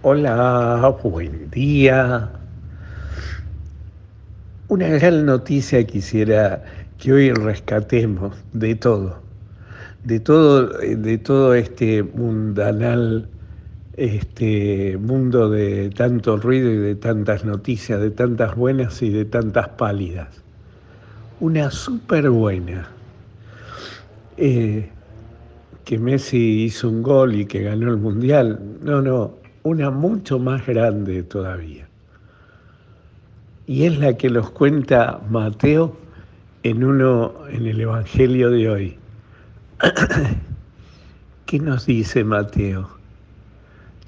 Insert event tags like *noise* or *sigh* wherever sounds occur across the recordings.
Hola, buen día. Una gran noticia quisiera que hoy rescatemos de todo, de todo, de todo este mundanal este mundo de tanto ruido y de tantas noticias, de tantas buenas y de tantas pálidas. Una súper buena. Eh, que Messi hizo un gol y que ganó el Mundial. No, no, una mucho más grande todavía. Y es la que nos cuenta Mateo en uno en el Evangelio de hoy. *coughs* ¿Qué nos dice Mateo?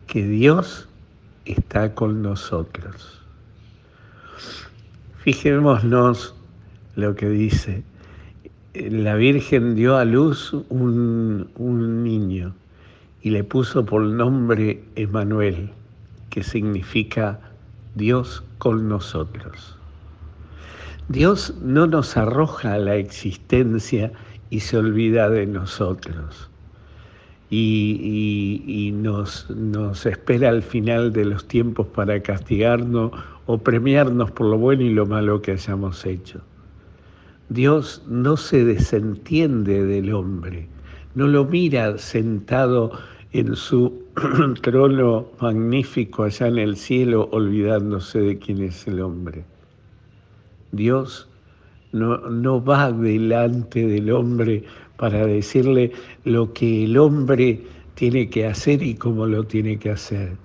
Que Dios está con nosotros. Fijémonos lo que dice. La Virgen dio a luz un, un niño y le puso por nombre Emanuel, que significa Dios con nosotros. Dios no nos arroja a la existencia y se olvida de nosotros. Y, nos, nos espera al final de los tiempos para castigarnos o premiarnos por lo bueno y lo malo que hayamos hecho. Dios no se desentiende del hombre, no lo mira sentado en su *clears throat* trono magnífico allá en el cielo, olvidándose de quién es el hombre. Dios no, no va delante del hombre para decirle lo que el hombre tiene que hacer y cómo lo tiene que hacer.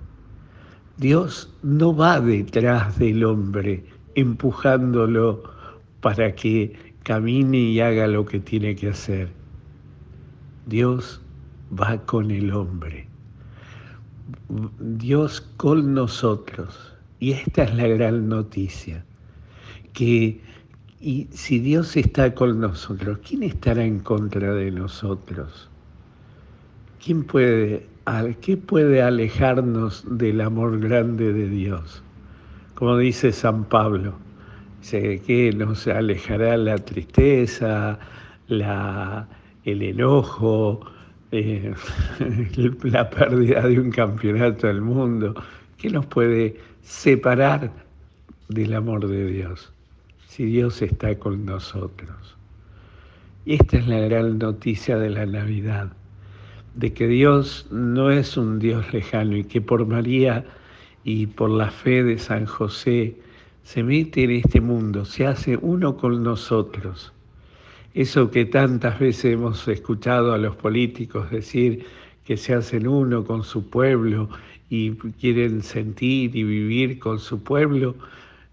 Dios no va detrás del hombre empujándolo para que camine y haga lo que tiene que hacer. Dios va con el hombre. Dios con nosotros. Y esta es la gran noticia, que y si Dios está con nosotros, ¿quién estará en contra de nosotros? ¿Quién puede, qué puede alejarnos del amor grande de Dios? Como dice San Pablo, que nos alejará la tristeza, la, el enojo, eh, *laughs* la pérdida de un campeonato del mundo. ¿Qué nos puede separar del amor de Dios si Dios está con nosotros? Y esta es la gran noticia de la Navidad, de que Dios no es un Dios lejano y que por María y por la fe de San José se mete en este mundo, se hace uno con nosotros eso que tantas veces hemos escuchado a los políticos decir que se hacen uno con su pueblo y quieren sentir y vivir con su pueblo,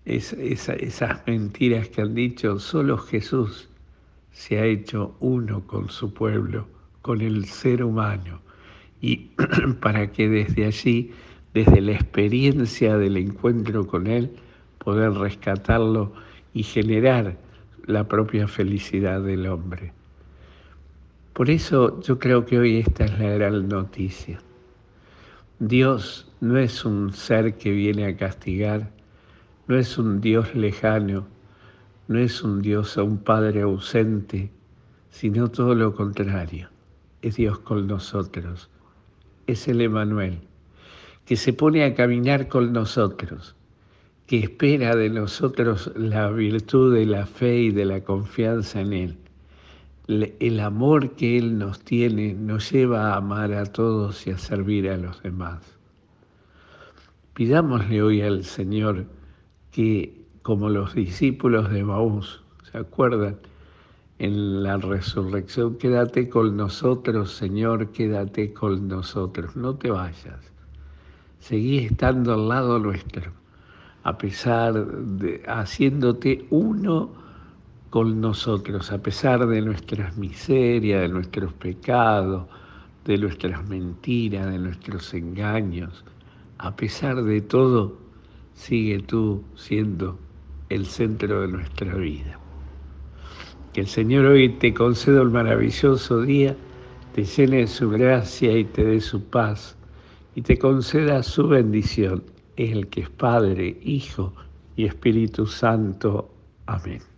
esas mentiras que han dicho, solo Jesús se ha hecho uno con su pueblo, con el ser humano, y *clears throat* para que desde allí, desde la experiencia del encuentro con Él, poder rescatarlo y generar la propia felicidad del hombre. Por eso yo creo que hoy esta es la gran noticia. Dios no es un ser que viene a castigar, no es un Dios lejano, no es un Dios a un Padre ausente, sino todo lo contrario. Es Dios con nosotros, es el Emanuel, que se pone a caminar con nosotros que espera de nosotros la virtud de la fe y de la confianza en Él. El amor que Él nos tiene nos lleva a amar a todos y a servir a los demás. Pidámosle hoy al Señor que, como los discípulos de Maús, ¿se acuerdan? En la resurrección, quédate con nosotros, Señor, quédate con nosotros, no te vayas, seguí estando al lado nuestro a pesar de haciéndote uno con nosotros, a pesar de nuestras miserias, de nuestros pecados, de nuestras mentiras, de nuestros engaños, a pesar de todo, sigue tú siendo el centro de nuestra vida. Que el Señor hoy te conceda el maravilloso día, te llene de su gracia y te dé su paz y te conceda su bendición el que es Padre, Hijo y Espíritu Santo. Amén.